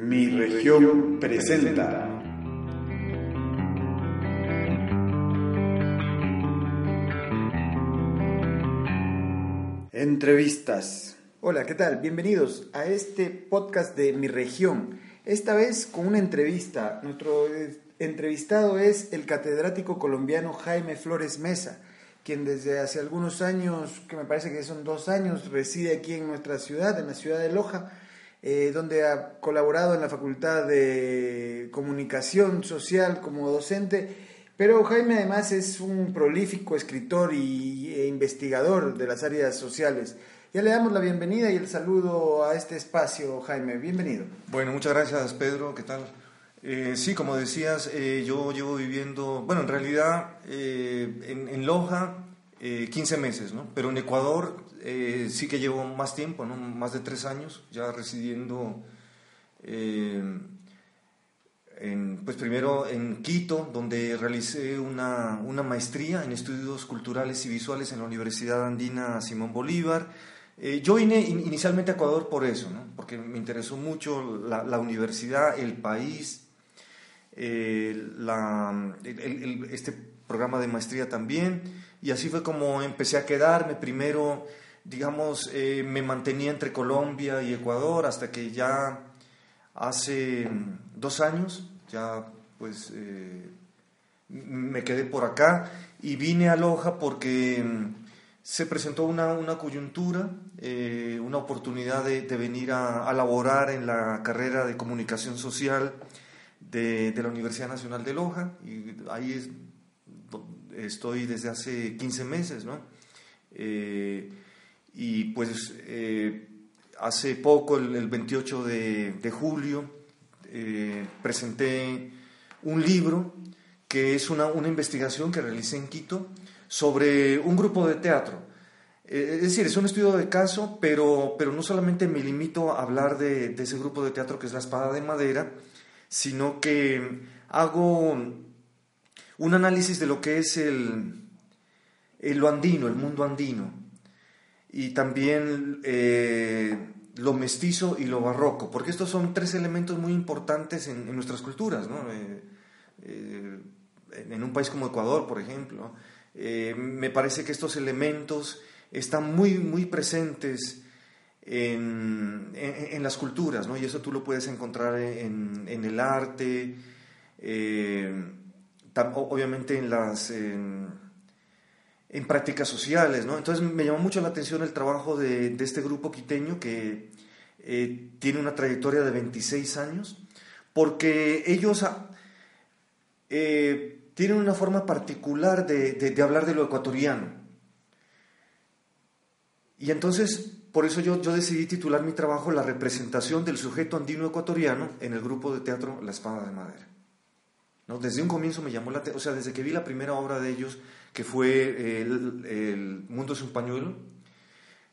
Mi región presenta. Entrevistas. Hola, ¿qué tal? Bienvenidos a este podcast de Mi región. Esta vez con una entrevista. Nuestro eh, entrevistado es el catedrático colombiano Jaime Flores Mesa, quien desde hace algunos años, que me parece que son dos años, reside aquí en nuestra ciudad, en la ciudad de Loja eh, donde ha colaborado en la Facultad de Comunicación Social como docente. Pero Jaime además es un prolífico escritor y, e investigador de las áreas sociales. Ya le damos la bienvenida y el saludo a este espacio, Jaime. Bienvenido. Bueno, muchas gracias, Pedro. ¿Qué tal? Eh, sí, como decías, eh, yo llevo viviendo, bueno, en realidad en, en, Loja 15 meses, ¿no? Pero en Ecuador eh, sí que llevo más tiempo, ¿no? más de tres años ya residiendo, eh, en, pues primero en Quito, donde realicé una, una, maestría en estudios culturales y visuales en la Universidad Andina Simón Bolívar. Eh, yo vine inicialmente a Ecuador por eso, ¿no? porque me interesó mucho la, universidad, el país, este programa de maestría también, y así fue como empecé a quedarme primero digamos, eh, me mantenía entre Colombia y Ecuador hasta que ya hace dos años, ya pues eh, me quedé por acá y vine a Loja porque mm, se presentó una, una coyuntura, eh, una oportunidad de, venir a, a, laborar en la carrera de comunicación social de, de, la Universidad Nacional de Loja y ahí estoy desde hace 15 meses, ¿no? Y pues eh, hace poco, el, 28 de, julio, eh, presenté un libro que es una, una, investigación que realicé en Quito sobre un grupo de teatro. Eh, es decir, es un estudio de caso, pero, pero no solamente me limito a hablar de, ese grupo de teatro que es La Espada de Madera, sino que hago un análisis de lo que es el, el lo andino, el mundo andino y también eh, lo mestizo y lo barroco, porque estos son tres elementos muy importantes en, nuestras culturas, ¿no? Eh, eh, en un país como Ecuador, por ejemplo, me parece que estos elementos están muy, muy presentes en, las culturas, ¿no? y eso tú lo puedes encontrar en, el arte, obviamente en las prácticas sociales, ¿no? Entonces me llamó mucho la atención el trabajo de, este grupo quiteño que eh, tiene una trayectoria de 26 años, porque ellos ah, eh, tienen una forma particular de, hablar de lo ecuatoriano. Y entonces, por eso yo, yo decidí titular mi trabajo La representación del sujeto andino ecuatoriano en el grupo de teatro La Espada de Madera. ¿No? Desde un comienzo me llamó la atención, o sea, desde que vi la primera obra de ellos, que fue el, Mundo es un pañuelo,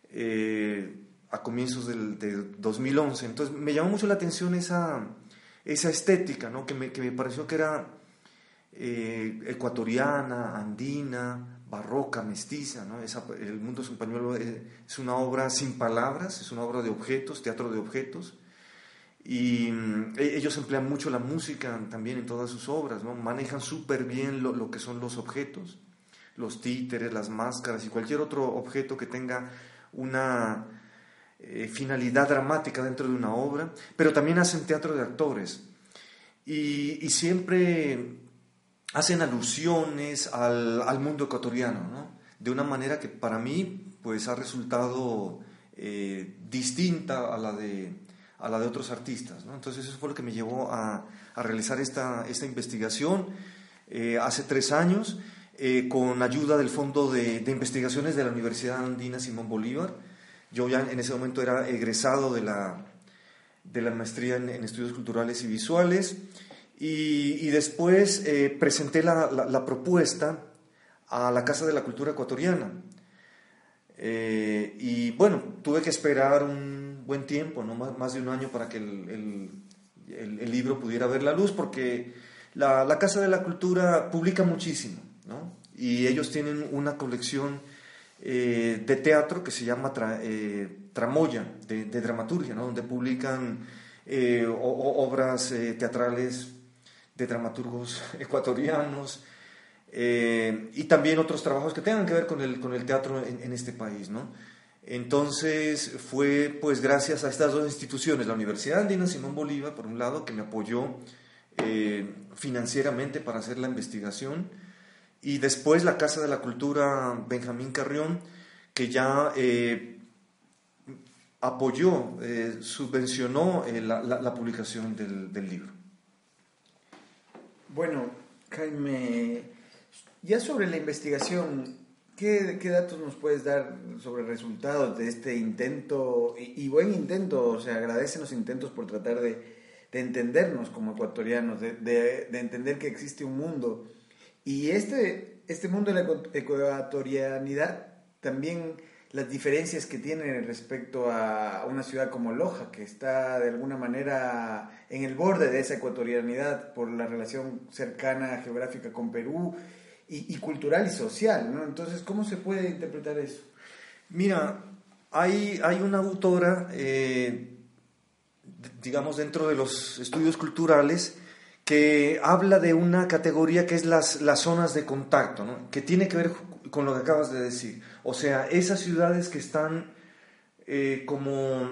eh, a comienzos del, de 2011. Entonces me llamó mucho la atención esa, esa estética, ¿no? que, me, que me pareció que era eh, ecuatoriana, andina, barroca, mestiza. ¿no? el Mundo es un pañuelo es, es una obra sin palabras, es una obra de objetos, teatro de objetos. Y mm, e, ellos emplean mucho la música también en todas sus obras, ¿no? manejan súper bien lo, que son los objetos los títeres, las máscaras y cualquier otro objeto que tenga una eh, finalidad dramática dentro de una obra, pero también hacen teatro de actores. Y, siempre hacen alusiones al, mundo ecuatoriano, de una manera que para mí pues, ha resultado eh, distinta a la de, a la de otros artistas. Entonces eso fue lo que me llevó a, realizar esta, esta investigación eh, hace tres años eh, con ayuda del Fondo de, Investigaciones de la Universidad Andina Simón Bolívar. Yo ya en ese momento era egresado de la, de la maestría en, Estudios Culturales y Visuales y, después eh, presenté la, la, propuesta a la Casa de la Cultura Ecuatoriana. Eh, y bueno, tuve que esperar un buen tiempo, ¿no? más, más de un año para que el, el, el libro pudiera ver la luz, porque la, la Casa de la Cultura publica muchísimo. Y ellos tienen una colección eh, de teatro que se llama eh, Tramoya, de, dramaturgia, donde publican eh, obras teatrales de dramaturgos ecuatorianos y también otros trabajos que tengan que ver con el, con el teatro en, este país. ¿no? Entonces fue pues gracias a estas dos instituciones, la Universidad Andina Simón Bolívar, por un lado, que me apoyó financieramente para hacer la investigación, y después la Casa de la Cultura Benjamín Carrión, que ya apoyó, eh, subvencionó eh, la, publicación del, libro. Bueno, Jaime, ya sobre la investigación, ¿qué, datos nos puedes dar sobre resultados de este intento? Y, buen intento, o sea, agradecen los intentos por tratar de, entendernos como ecuatorianos, de, entender que existe un mundo. Y este, este mundo de la ecuatorianidad también las diferencias que tiene respecto a una ciudad como Loja, que está de alguna manera en el borde de esa ecuatorianidad por la relación cercana geográfica con Perú y, cultural y social, ¿no? Entonces, ¿cómo se puede interpretar eso? Mira, hay, hay una autora, eh, digamos, dentro de los estudios culturales, que habla de una categoría que es las, las zonas de contacto, ¿no? que tiene que ver con lo que acabas de decir. O sea, esas ciudades que están eh, como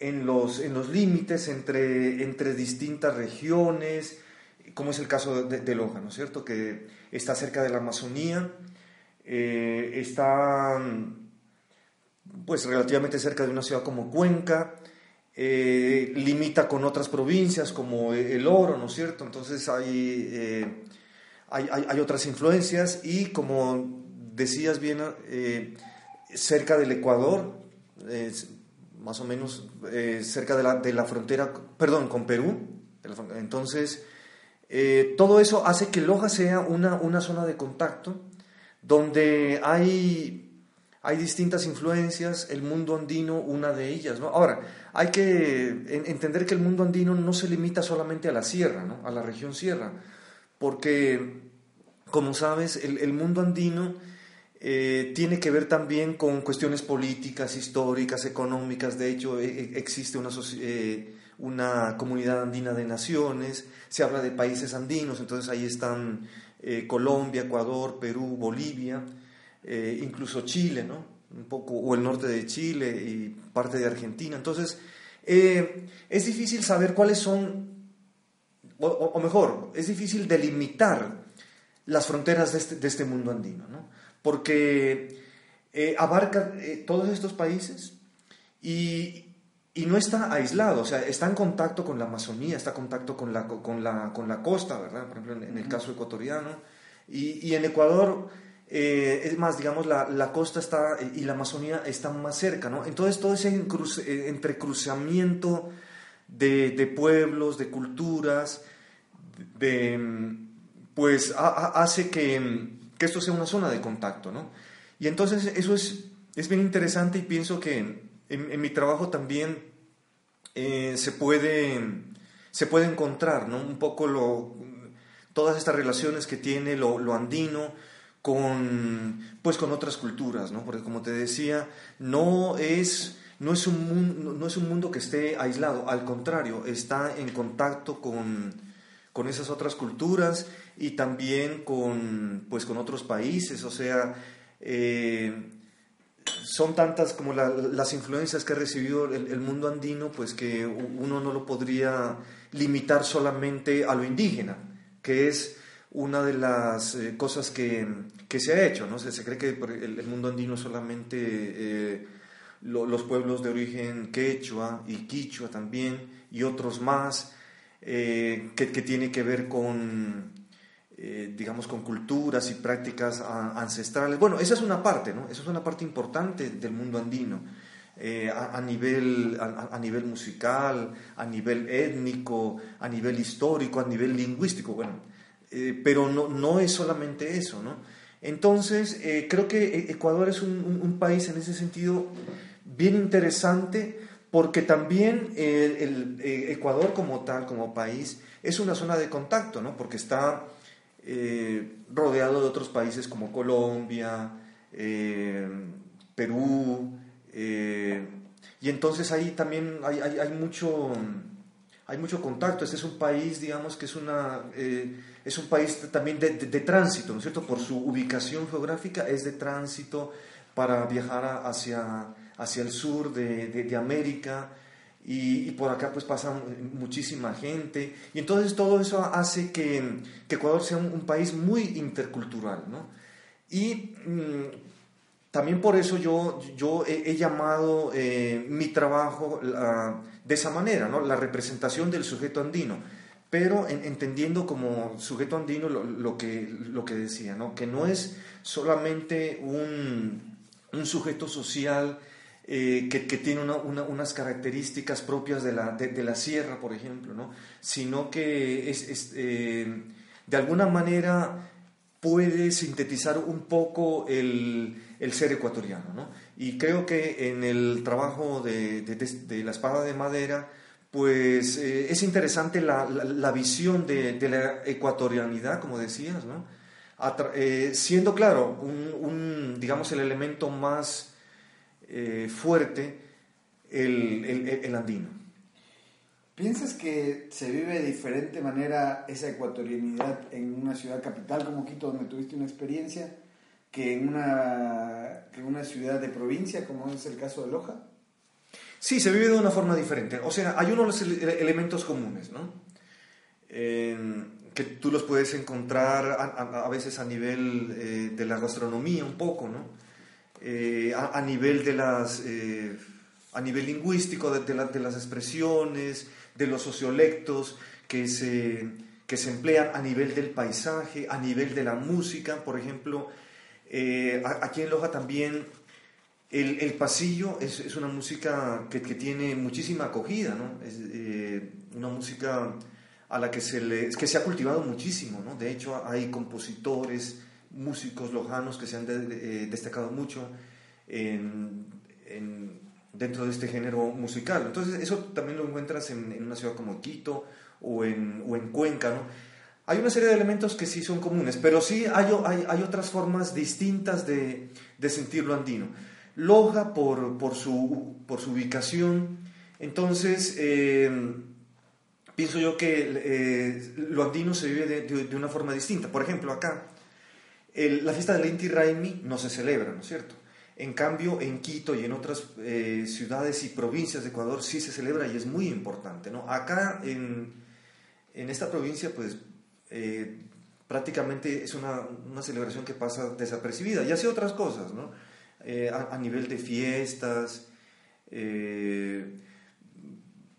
en los, en los límites entre, entre distintas regiones, como es el caso de, Loja, ¿no es cierto? Que está cerca de la Amazonía, eh, está pues relativamente cerca de una ciudad como Cuenca, eh, limita con otras provincias como el Oro, ¿no es cierto? Entonces hay, hay, hay, otras influencias y como decías bien, eh, cerca del Ecuador, más o menos eh, cerca de la, de la, frontera, perdón, con Perú. Entonces, eh, todo eso hace que Loja sea una, una zona de contacto donde hay, hay distintas influencias, el mundo andino, una de ellas. Ahora, hay que entender que el mundo andino no se limita solamente a la sierra, ¿no? a la región sierra, porque, como sabes, el, el mundo andino eh, tiene que ver también con cuestiones políticas, históricas, económicas. De hecho, e, e, existe una, eh, una, comunidad andina de naciones, se habla de países andinos, entonces ahí están eh, Colombia, Ecuador, Perú, Bolivia, incluso Chile, ¿no? Un poco, o el norte de Chile y parte de Argentina. Entonces, es difícil saber cuáles son, o, mejor, es difícil delimitar las fronteras de este, de este mundo andino, ¿no? porque eh, abarca eh, todos estos países y, no está aislado, o sea, está en contacto con la Amazonía, está en contacto con la, con la, con la costa, ¿verdad? Por ejemplo, en, el caso ecuatoriano. Y, en Ecuador, eh, es más, digamos, la, la, costa está y la Amazonía están más cerca, ¿no? Entonces, todo ese entrecruzamiento de, de, pueblos, de culturas, de, pues hace que que esto sea una zona de contacto, ¿no? Y entonces eso es, es bien interesante y pienso que en, mi trabajo también eh, se, puede, se puede encontrar, ¿no? Un poco lo, todas estas relaciones que tiene lo andino con, pues con otras culturas, ¿no? Porque como te decía, no es, no es, un, mundo, no es un mundo que esté aislado, al contrario, está en contacto con, con esas otras culturas y también con, pues, con otros países, o sea, eh, son tantas como las influencias que ha recibido el, mundo andino, pues que uno no lo podría limitar solamente a lo indígena, que es una de las eh, cosas que, que, se ha hecho, ¿no? Se, se cree que el, mundo andino solamente eh, los pueblos de origen quechua y quichua también, y otros más, que, que tiene que ver con eh, digamos, con culturas y prácticas ancestrales. Bueno, esa es una parte, ¿no? Esa es una parte importante del mundo andino. Eh, a, nivel, a, nivel musical, a nivel étnico, a nivel histórico, a nivel lingüístico, bueno, eh, pero no, no es solamente eso, ¿no? Entonces, creo que Ecuador es un, país en ese sentido bien interesante porque también el, Ecuador como tal, como país, es una zona de contacto, ¿no? Porque está eh, rodeado de otros países como Colombia, eh, Perú, eh, y entonces ahí también hay, mucho, hay mucho contacto. Este es un país, digamos, que es, una, eh, es un país también de, de, tránsito, ¿no es cierto? Por su ubicación geográfica es de tránsito para viajar hacia, hacia el sur de, de América. Y, por acá pues pasa muchísima gente. Y entonces todo eso hace que, Ecuador sea un, país muy intercultural, ¿no? Y mmm, también por eso yo, yo he, llamado eh, mi trabajo de esa manera, ¿no? la representación del sujeto andino, pero en, entendiendo como sujeto andino lo, que, lo que decía, ¿no? que no es solamente un, un sujeto social eh, que, que, tiene una, una, unas características propias de la, de, la sierra, por ejemplo, ¿no? sino que es, eh, de alguna manera puede sintetizar un poco el, el ser ecuatoriano. ¿no? Y creo que en el trabajo de, de la espada de madera, pues eh, es interesante la, la, visión de, la ecuatorianidad, como decías, ¿no? Eh, siendo claro, un, digamos, el elemento más eh, fuerte, el, el, andino. ¿Piensas que se vive de diferente manera esa ecuatorianidad en una ciudad capital como Quito, donde tuviste una experiencia, que en una, que una ciudad de provincia, como es el caso de Loja? Sí, se vive de una forma diferente. O sea, hay unos elementos comunes, ¿no? Que tú los puedes encontrar a, veces a nivel eh, de la gastronomía un poco, ¿no? Eh, a, nivel de las... Eh, a nivel lingüístico, de, de, de las expresiones, de los sociolectos que se, que se emplean a nivel del paisaje, a nivel de la música, por ejemplo, aquí en Loja también el, el pasillo es, es, una música que, que, tiene muchísima acogida, ¿no? es eh, una música a la que se, le, que se ha cultivado muchísimo, ¿no? de hecho hay compositores, músicos lojanos que se han de, eh, destacado mucho en, en dentro de este género musical. Entonces, eso también lo encuentras en, en una ciudad como Quito o en, o en Cuenca, ¿no? Hay una serie de elementos que sí son comunes, pero sí hay, hay, hay otras formas distintas de, de, sentirlo andino. Loja por, por, su, por su ubicación, entonces eh, pienso yo que eh, lo andino se vive de, una forma distinta. Por ejemplo, acá, la fiesta del Inti Raimi no se celebra, ¿no es cierto? En cambio, en Quito y en otras eh, ciudades y provincias de Ecuador sí se celebra y es muy importante. ¿no? Acá en, en esta provincia, pues prácticamente es una, una, celebración que pasa desapercibida y hace otras cosas, ¿no? Eh, a, nivel de fiestas, eh,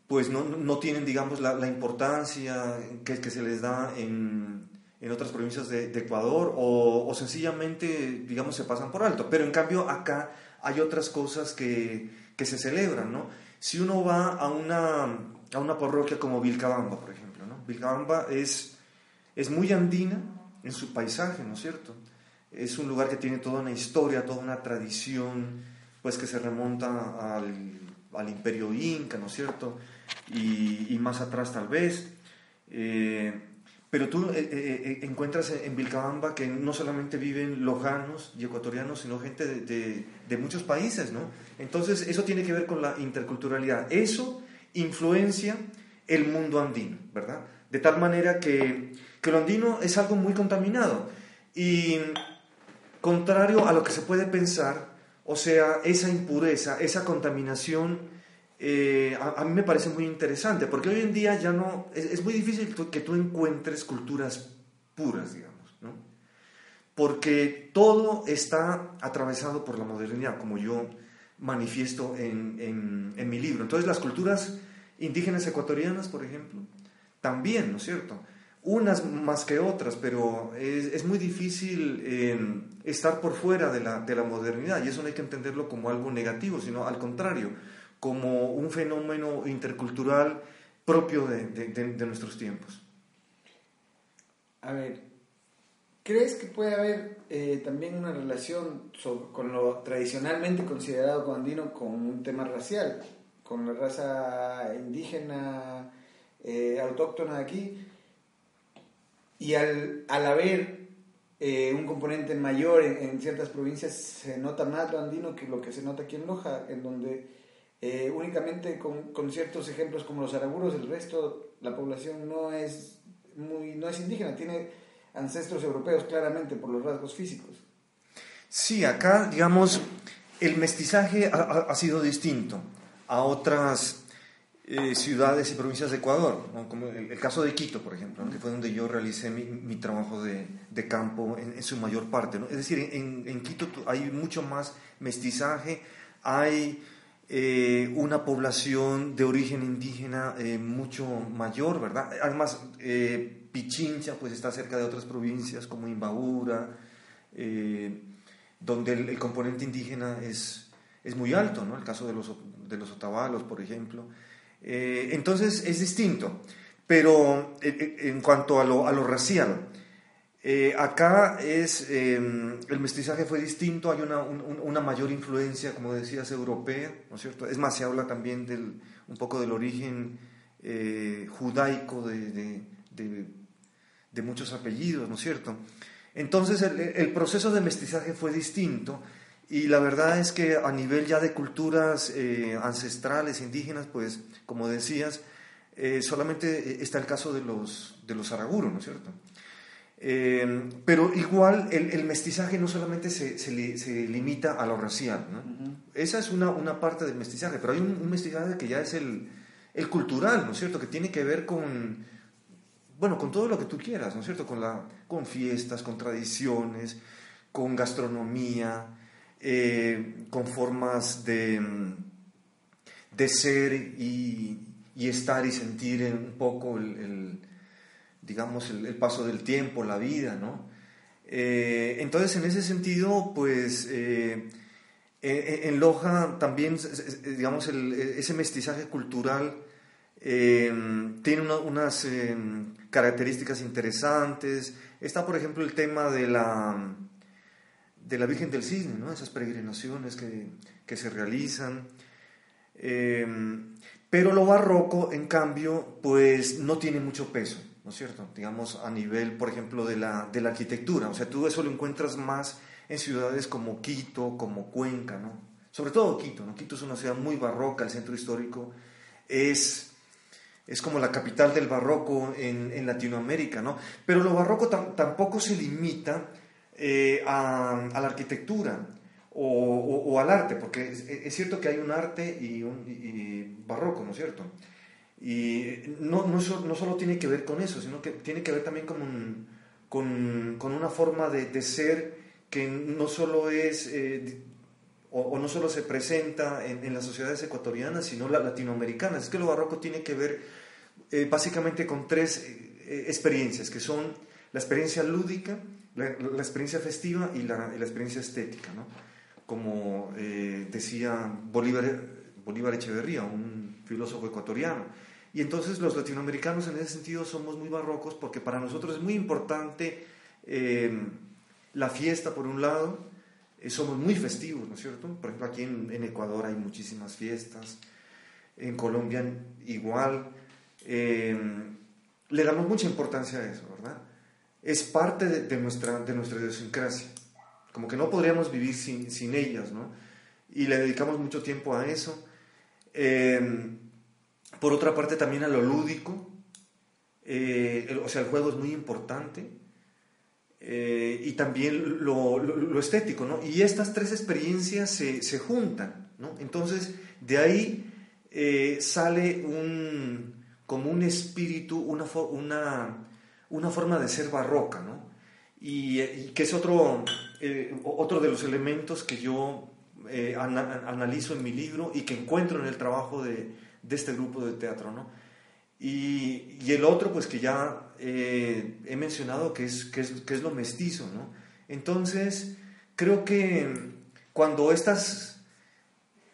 pues no, no, tienen, digamos, la, la importancia que, se les da en, en otras provincias de, de Ecuador o, o, sencillamente, digamos, se pasan por alto. Pero en cambio acá hay otras cosas que, que se celebran, ¿no? Si uno va a una, a una parroquia como Vilcabamba, por ejemplo, ¿no? Vilcabamba es, es muy andina en su paisaje, ¿no es cierto? Es un lugar que tiene toda una historia, toda una tradición, pues que se remonta al, al imperio inca, ¿no es cierto? Y, y más atrás tal vez. Eh, pero tú eh, eh, eh encuentras en Vilcabamba que no solamente viven lojanos y ecuatorianos, sino gente de, de, de, muchos países, ¿no? Entonces, eso tiene que ver con la interculturalidad. Eso influencia el mundo andino, ¿verdad? De tal manera que, que lo andino es algo muy contaminado. Y contrario a lo que se puede pensar, o sea, esa impureza, esa contaminación eh, a, mí me parece muy interesante, porque hoy en día ya no, es, muy difícil que tú encuentres culturas puras, digamos, ¿no? Porque todo está atravesado por la modernidad, como yo manifiesto en, en mi libro. Entonces las culturas indígenas ecuatorianas, por ejemplo, también, ¿no es cierto? Unas más que otras, pero es, es muy difícil eh, estar por fuera de la, de la modernidad y eso no hay que entenderlo como algo negativo, sino al contrario como un fenómeno intercultural propio de, de, nuestros tiempos. A ver, ¿crees que puede haber eh, también una relación sobre, con lo tradicionalmente considerado andino con un tema racial, con la raza indígena eh, autóctona de aquí? Y al, al haber eh, un componente mayor en, en, ciertas provincias, se nota más lo andino que lo que se nota aquí en Loja, en donde eh, únicamente con, con, ciertos ejemplos como los araguros, el resto, la población no es, muy, no es indígena, tiene ancestros europeos claramente por los rasgos físicos. Sí, acá, digamos, el mestizaje ha, ha sido distinto a otras eh, ciudades y provincias de Ecuador, como el, caso de Quito, por ejemplo, que fue donde yo realicé mi, trabajo de, campo en, su mayor parte. Es decir, en, en, Quito hay mucho más mestizaje, hay eh, una población de origen indígena eh, mucho mayor, ¿verdad? Además, Pichincha pues está cerca de otras provincias como Imbabura, donde el, el, componente indígena es, es muy alto, ¿no? El caso de los, de los otavalos, por ejemplo. Eh, entonces es distinto. Pero eh, eh, en cuanto a lo, a lo racial, acá es, el mestizaje fue distinto, hay una, una, mayor influencia, como decías, europea, ¿no es cierto? Es más, se habla también del, un poco del origen judaico de, de, muchos apellidos, ¿no es cierto? Entonces el proceso de mestizaje fue distinto y la verdad es que a nivel ya de culturas eh, ancestrales, indígenas, pues, como decías, eh, solamente está el caso de los, de los araguros, ¿no es cierto? Eh, pero igual el, mestizaje no solamente se, se, limita a lo racial, ¿no? Esa es una, una, parte del mestizaje, pero hay un, mestizaje que ya es el, el, cultural, ¿no es cierto? Que tiene que ver con, bueno, con todo lo que tú quieras, ¿no es cierto? Con, la, con fiestas, con tradiciones, con gastronomía, eh, con formas de, de ser y, estar y sentir un poco el, digamos, el, paso del tiempo, la vida, ¿no? Eh, entonces, en ese sentido, pues, eh, en Loja también, digamos, ese mestizaje cultural tiene unas características interesantes. Está, por ejemplo, el tema de la de la Virgen del Cisne, ¿no? esas peregrinaciones que, que se realizan. Eh, pero lo barroco, en cambio, pues no tiene mucho peso, ¿no es cierto? Digamos, a nivel, por ejemplo, de la, de la arquitectura. O sea, tú eso lo encuentras más en ciudades como Quito, como Cuenca, ¿no? Sobre todo Quito, ¿no? Quito es una ciudad muy barroca, el centro histórico es, es como la capital del barroco en, en Latinoamérica, ¿no? Pero lo barroco tampoco se limita eh, a, la arquitectura o, al arte, porque es, cierto que hay un arte y, un, barroco, ¿no es cierto? Y no, no, no, solo tiene que ver con eso, sino que tiene que ver también con, con, con una forma de, de, ser que no solo es... Eh, o, no solo se presenta en, las sociedades ecuatorianas, sino las latinoamericanas. Es que lo barroco tiene que ver eh, básicamente con tres experiencias, que son la experiencia lúdica, la, experiencia festiva y la, experiencia estética, ¿no? Como eh, decía Bolívar, Bolívar Echeverría, un filósofo ecuatoriano. Y entonces los latinoamericanos en ese sentido somos muy barrocos porque para nosotros es muy importante eh, la fiesta por un lado, eh, somos muy festivos, ¿no es cierto? Por ejemplo, aquí en Ecuador hay muchísimas fiestas, en Colombia igual, le damos mucha importancia a eso, ¿verdad? Es parte de, nuestra, de nuestra idiosincrasia. Como que no podríamos vivir sin, sin ellas, ¿no? Y le dedicamos mucho tiempo a eso. Em, por otra parte, también a lo lúdico. Eh, o sea, el juego es muy importante. Eh, y también lo, lo, estético, ¿no? Y estas tres experiencias se, se juntan, ¿no? Entonces, de ahí eh, sale un, como un espíritu, una una forma de ser barroca, ¿no? Y, que es otro, eh, otro de los elementos que yo eh, analizo en mi libro y que encuentro en el trabajo de, este grupo de teatro, ¿no? Y, el otro, pues que ya eh, he mencionado, que es, que es, que, es, lo mestizo, ¿no? Entonces, creo que cuando estas,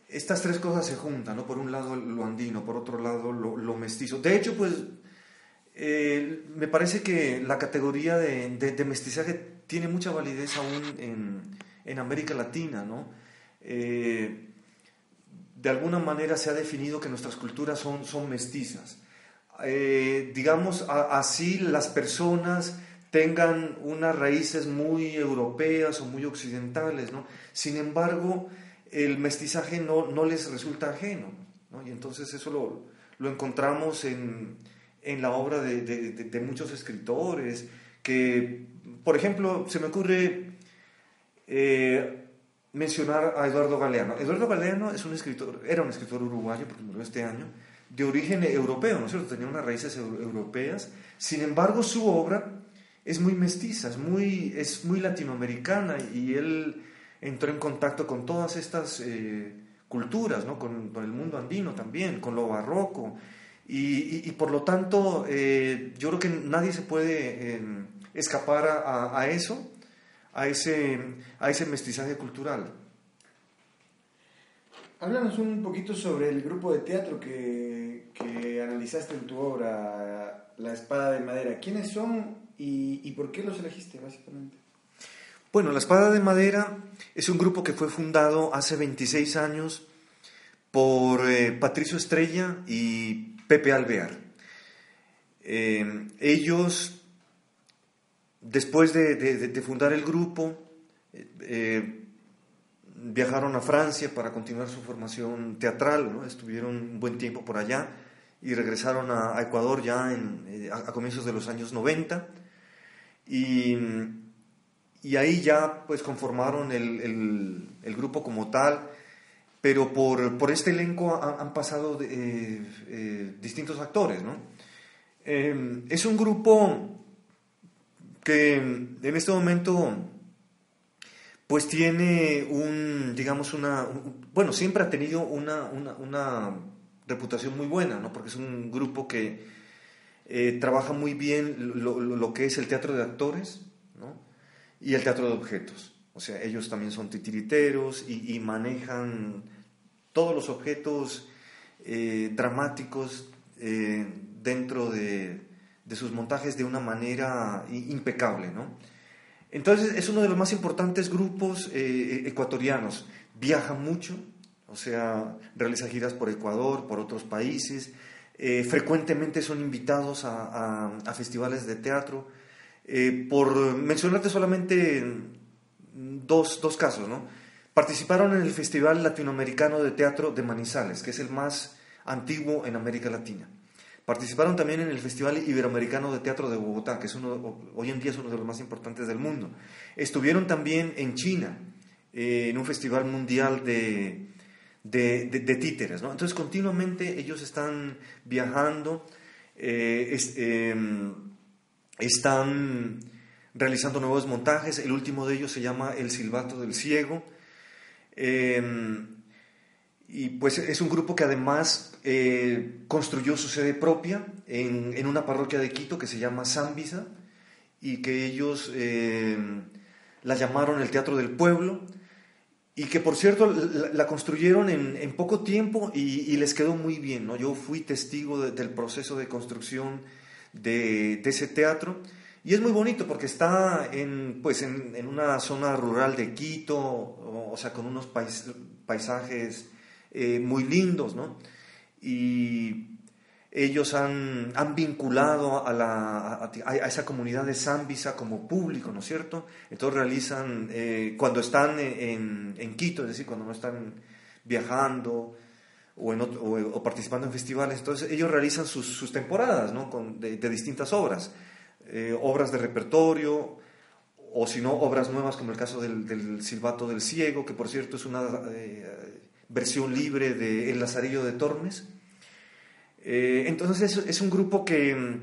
estas tres cosas se juntan, ¿no? Por un lado lo andino, por otro lado lo, lo mestizo. De hecho, pues eh, me parece que la categoría de, mestizaje tiene mucha validez aún en, América Latina, ¿no? Eh, de alguna manera se ha definido que nuestras culturas son, mestizas. Eh, digamos, así las personas tengan unas raíces muy europeas o muy occidentales. Sin embargo, el mestizaje no, les resulta ajeno. ¿no? Y entonces eso lo, lo encontramos en, en, la obra de, de, muchos escritores, que, por ejemplo, se me ocurre eh, mencionar a Eduardo Galeano. Eduardo Galeano es un escritor, era un escritor uruguayo, porque murió este año, de origen europeo, ¿no es cierto? Tenía unas raíces europeas. Sin embargo, su obra es muy mestiza, es muy, es muy latinoamericana y él entró en contacto con todas estas eh, culturas, ¿no? con, el mundo andino también, con lo barroco. Y, por lo tanto, eh, yo creo que nadie se puede em, escapar a, a, eso, a ese, a ese mestizaje cultural. Háblanos un poquito sobre el grupo de teatro que, que analizaste en tu obra, La Espada de Madera. ¿Quiénes son y, y por qué los elegiste, básicamente? Bueno, La Espada de Madera es un grupo que fue fundado hace 26 años por eh, Patricio Estrella y Pepe Alvear. Eh, ellos, después de, fundar el grupo, eh, viajaron a Francia para continuar su formación teatral, estuvieron un buen tiempo por allá y regresaron a, Ecuador ya eh, a, comienzos de los años 90 y, ahí ya pues conformaron el, grupo como tal, pero por, por este elenco han, pasado eh, eh, distintos actores. ¿no? Eh, es un grupo que en este momento pues tiene un, digamos, una, un, bueno, siempre ha tenido una, una, reputación muy buena, ¿no? Porque es un grupo que eh, trabaja muy bien lo, lo, lo, que es el teatro de actores, ¿no? Y el teatro de objetos. O sea, ellos también son titiriteros y, manejan todos los objetos eh, dramáticos eh, dentro de, de, sus montajes de una manera impecable, ¿no? Entonces es uno de los más importantes grupos eh, ecuatorianos. Viaja mucho, o sea, realiza giras por Ecuador, por otros países. Frecuentemente son invitados a, a, festivales de teatro. Por mencionarte solamente dos, dos casos, ¿no? Participaron en el Festival Latinoamericano de Teatro de Manizales, que es el más antiguo en América Latina. Participaron también en el Festival Iberoamericano de Teatro de Bogotá, que es uno, hoy en día es uno de los más importantes del mundo. Estuvieron también en China, eh, en un festival mundial de, de, de, de títeres. ¿no? Entonces, continuamente ellos están viajando, eh, es, eh, están realizando nuevos montajes. El último de ellos se llama El Silbato del Ciego. y pues es un grupo que además eh, construyó su sede propia en, en, una parroquia de Quito que se llama Zambisa y que ellos eh, la llamaron el Teatro del Pueblo y que por cierto la, construyeron en, poco tiempo y, les quedó muy bien. ¿no? Yo fui testigo de, del proceso de construcción de, ese teatro y es muy bonito porque está en, pues en, en una zona rural de Quito, o, sea, con unos pais, paisajes eh, muy lindos, ¿no? y ellos han, han vinculado a, la, a, esa comunidad de Zambisa como público, ¿no es cierto? Entonces realizan, eh, cuando están en, en, Quito, es decir, cuando no están viajando o, en otro, o, participando en festivales, entonces ellos realizan sus, sus temporadas ¿no? Con, de, distintas obras, eh, obras de repertorio, o si no, obras nuevas como el caso del, del Silbato del Ciego, que por cierto es una eh, versión libre de El Lazarillo de Tormes. Eh, entonces es, un grupo que,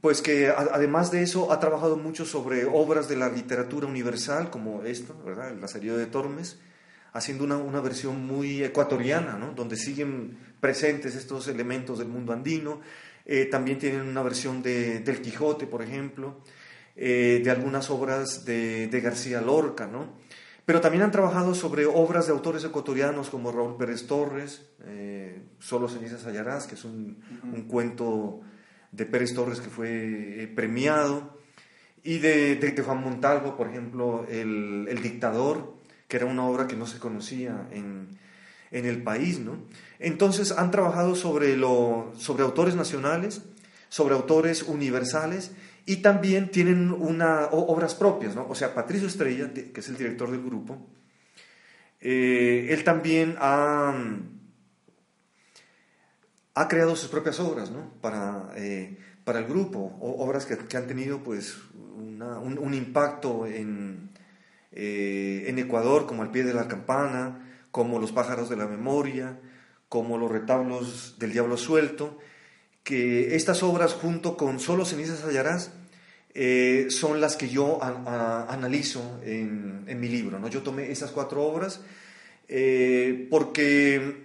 pues que además de eso ha trabajado mucho sobre obras de la literatura universal, como esto, ¿verdad? El Lazarillo de Tormes, haciendo una, una versión muy ecuatoriana, ¿no? donde siguen presentes estos elementos del mundo andino. Eh, también tienen una versión de, del Quijote, por ejemplo, eh, de algunas obras de, de García Lorca, ¿no? Pero también han trabajado sobre obras de autores ecuatorianos como Raúl Pérez Torres, eh, Solo cenizas hallarás, que es un, uh -huh. un, cuento de Pérez Torres que fue premiado, y de, de, de, Juan Montalvo, por ejemplo, el, el, Dictador, que era una obra que no se conocía en, en el país. ¿no? Entonces han trabajado sobre, lo, sobre autores nacionales, sobre autores universales y también tienen una, obras propias, ¿no? O sea, Patricio Estrella, que es el director del grupo, Eh, él también ha, ha, creado sus propias obras ¿no? para, eh, para el grupo, obras que, que, han tenido pues, un, impacto en, eh, en Ecuador, como Al pie de la campana, como Los pájaros de la memoria, como Los retablos del diablo suelto, que estas obras junto con Solo cenizas hallarás eh, son las que yo analizo en, en, mi libro. ¿no? Yo tomé esas cuatro obras eh, porque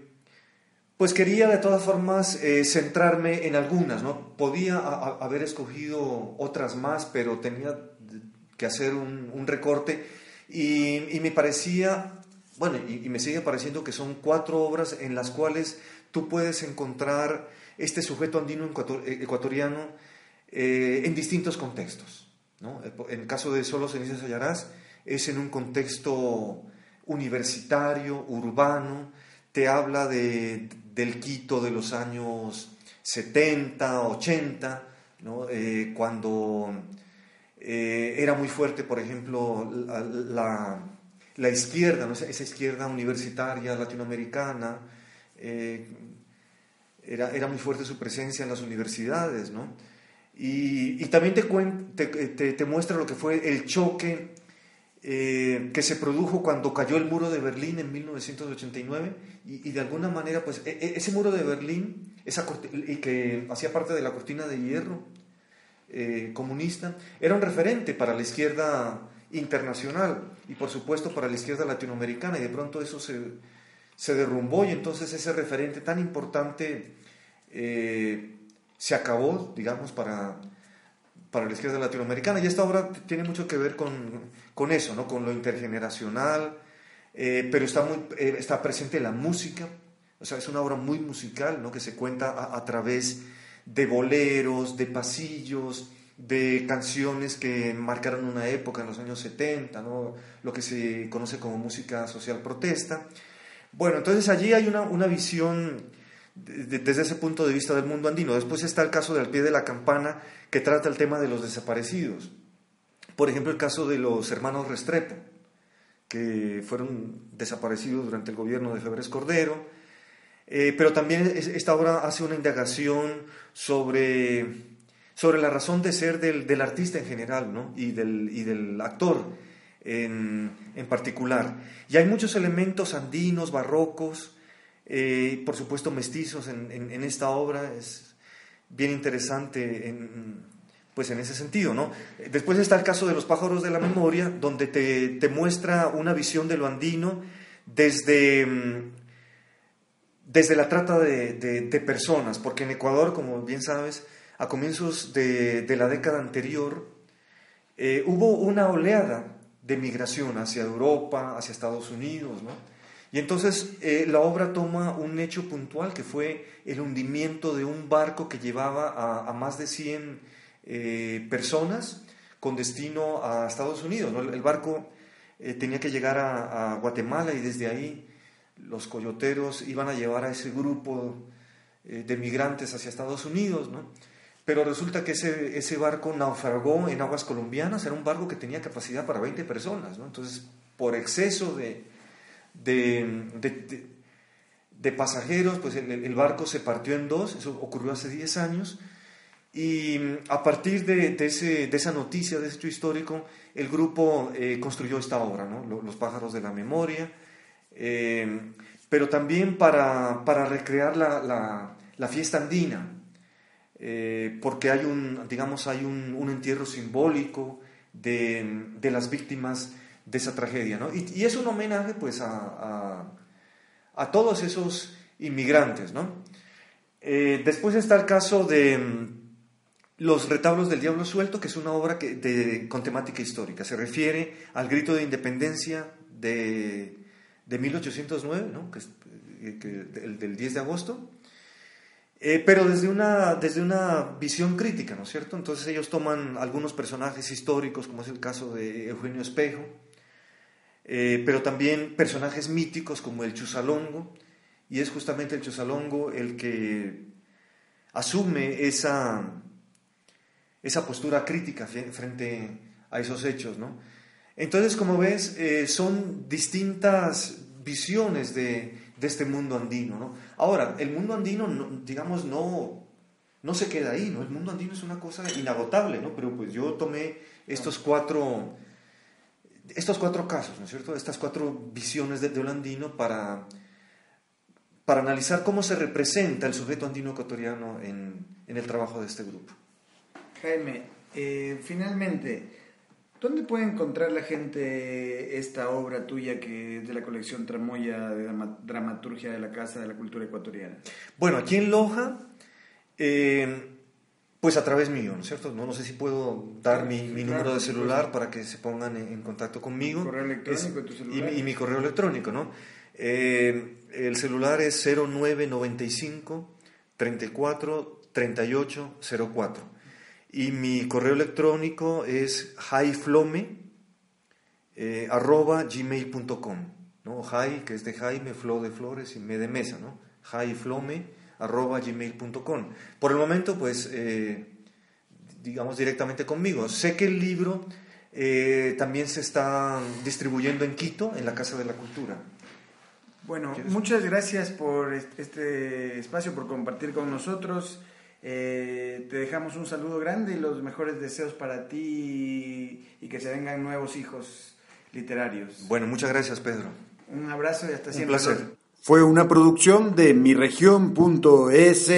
pues quería de todas formas eh, centrarme en algunas. ¿no? Podía haber escogido otras más, pero tenía que hacer un, recorte y, me parecía, bueno, y, me sigue pareciendo que son cuatro obras en las cuales tú puedes encontrar este sujeto andino ecuatoriano eh, en distintos contextos. ¿no? En el caso de Solo Cenizas Hallarás, es en un contexto universitario, urbano, te habla de, del Quito de los años 70, 80, ¿no? eh, cuando eh, era muy fuerte, por ejemplo, la, izquierda, ¿no? esa izquierda universitaria latinoamericana, eh, era, era, muy fuerte su presencia en las universidades, ¿no? Y, y también te, te, te, muestra lo que fue el choque eh, que se produjo cuando cayó el muro de Berlín en 1989 y, y de alguna manera, pues e, e, ese muro de Berlín, esa y que hacía parte de la cortina de hierro eh, comunista, era un referente para la izquierda internacional y por supuesto para la izquierda latinoamericana y de pronto eso se, se derrumbó y entonces ese referente tan importante eh, se acabó, digamos, para, para la izquierda latinoamericana. Y esta obra tiene mucho que ver con, con eso, ¿no? con lo intergeneracional, eh, pero está, muy, eh, está presente la música, o sea, es una obra muy musical, ¿no? que se cuenta a, a través de boleros, de pasillos, de canciones que marcaron una época en los años 70, ¿no? lo que se conoce como música social protesta. Bueno, entonces allí hay una, una visión desde ese punto de vista del mundo andino. Después está el caso del pie de la campana, que trata el tema de los desaparecidos. Por ejemplo, el caso de los hermanos Restrepo, que fueron desaparecidos durante el gobierno de Febres Cordero. Eh, pero también esta obra hace una indagación sobre, sobre la razón de ser del, del artista en general ¿no? y, del, y del actor en, en, particular. Y hay muchos elementos andinos, barrocos, eh, por supuesto mestizos en, en, esta obra, es bien interesante en, pues en ese sentido. ¿no? Después está el caso de los pájaros de la memoria, donde te, te muestra una visión de lo andino desde, mm, desde la trata de, de, de, personas, porque en Ecuador, como bien sabes, a comienzos de, la década anterior, eh, hubo una oleada de migración hacia Europa, hacia Estados Unidos, ¿no? Y entonces eh, la obra toma un hecho puntual que fue el hundimiento de un barco que llevaba a, más de 100 eh, personas con destino a Estados Unidos. ¿no? El barco tenía que llegar a, a, Guatemala y desde ahí los coyoteros iban a llevar a ese grupo de migrantes hacia Estados Unidos. ¿no? Pero resulta que ese, ese barco naufragó en aguas colombianas, era un barco que tenía capacidad para 20 personas. ¿no? Entonces, por exceso de de, de, de pasajeros, pues el, el, barco se partió en dos, eso ocurrió hace 10 años, y a partir de, ese, de esa noticia, de ese hecho histórico, el grupo eh, construyó esta obra, ¿no? Los pájaros de la memoria, eh, pero también para, para recrear la, la, la, fiesta andina, eh, porque hay un, digamos, hay un, un entierro simbólico de, de las víctimas de esa tragedia. ¿no? Y, es un homenaje pues, a, a, todos esos inmigrantes. ¿no? Eh, después está el caso de mm, Los retablos del diablo suelto, que es una obra que, con temática histórica. Se refiere al grito de independencia de, de 1809, ¿no? que eh, que, el del 10 de agosto. Eh, pero desde una, desde una visión crítica, ¿no es cierto? Entonces ellos toman algunos personajes históricos, como es el caso de Eugenio Espejo, eh, pero también personajes míticos como el Chusalongo, y es justamente el Chusalongo el que asume esa, esa postura crítica frente a esos hechos. ¿no? Entonces, como ves, eh, son distintas visiones de, de este mundo andino. ¿no? Ahora, el mundo andino, digamos, no, no se queda ahí, ¿no? El mundo andino es una cosa inagotable, ¿no? Pero pues yo tomé estos cuatro, estos cuatro casos, ¿no es cierto? Estas cuatro visiones de, de andino para, para analizar cómo se representa el sujeto andino ecuatoriano en, en el trabajo de este grupo. Jaime, eh, finalmente, ¿dónde puede encontrar la gente esta obra tuya que es de la colección Tramoya de Dramaturgia de la Casa de la Cultura Ecuatoriana? Bueno, aquí en Loja eh, pues a través mío, ¿no es cierto? No, no sé si puedo dar mi, número de celular para que se pongan en, contacto conmigo. correo electrónico tu celular? Y, mi correo electrónico, ¿no? Eh, el celular es 0995 34 38 04. Y mi correo electrónico es jaiflome eh, arroba gmail.com, ¿no? Jai, que es de Jaime, Flo de Flores y Me de Mesa, ¿no? Jaiflome arroba gmail.com. Por el momento, pues, eh, digamos directamente conmigo. Sé que el libro eh, también se está distribuyendo en Quito, en la Casa de la Cultura. Bueno, muchas gracias por este espacio, por compartir con nosotros. Eh, te dejamos un saludo grande y los mejores deseos para ti y, que se vengan nuevos hijos literarios. Bueno, muchas gracias, Pedro. Un abrazo y hasta siempre. Un placer. Fue una producción de miregión.es.